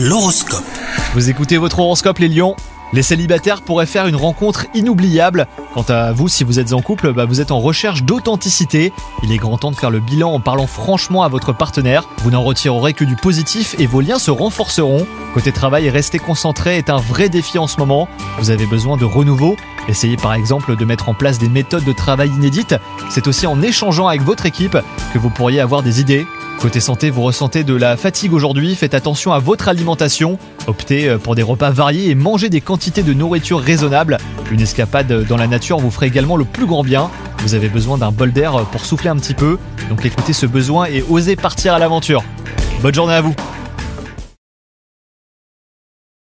L'horoscope. Vous écoutez votre horoscope les lions? Les célibataires pourraient faire une rencontre inoubliable. Quant à vous, si vous êtes en couple, bah, vous êtes en recherche d'authenticité. Il est grand temps de faire le bilan en parlant franchement à votre partenaire. Vous n'en retirerez que du positif et vos liens se renforceront. Côté travail, rester concentré est un vrai défi en ce moment. Vous avez besoin de renouveau. Essayez par exemple de mettre en place des méthodes de travail inédites. C'est aussi en échangeant avec votre équipe que vous pourriez avoir des idées. Côté santé, vous ressentez de la fatigue aujourd'hui, faites attention à votre alimentation, optez euh, pour des repas variés et mangez des quantités de nourriture raisonnables. Une escapade dans la nature vous ferait également le plus grand bien. Vous avez besoin d'un bol d'air pour souffler un petit peu, donc écoutez ce besoin et osez partir à l'aventure. Bonne journée à vous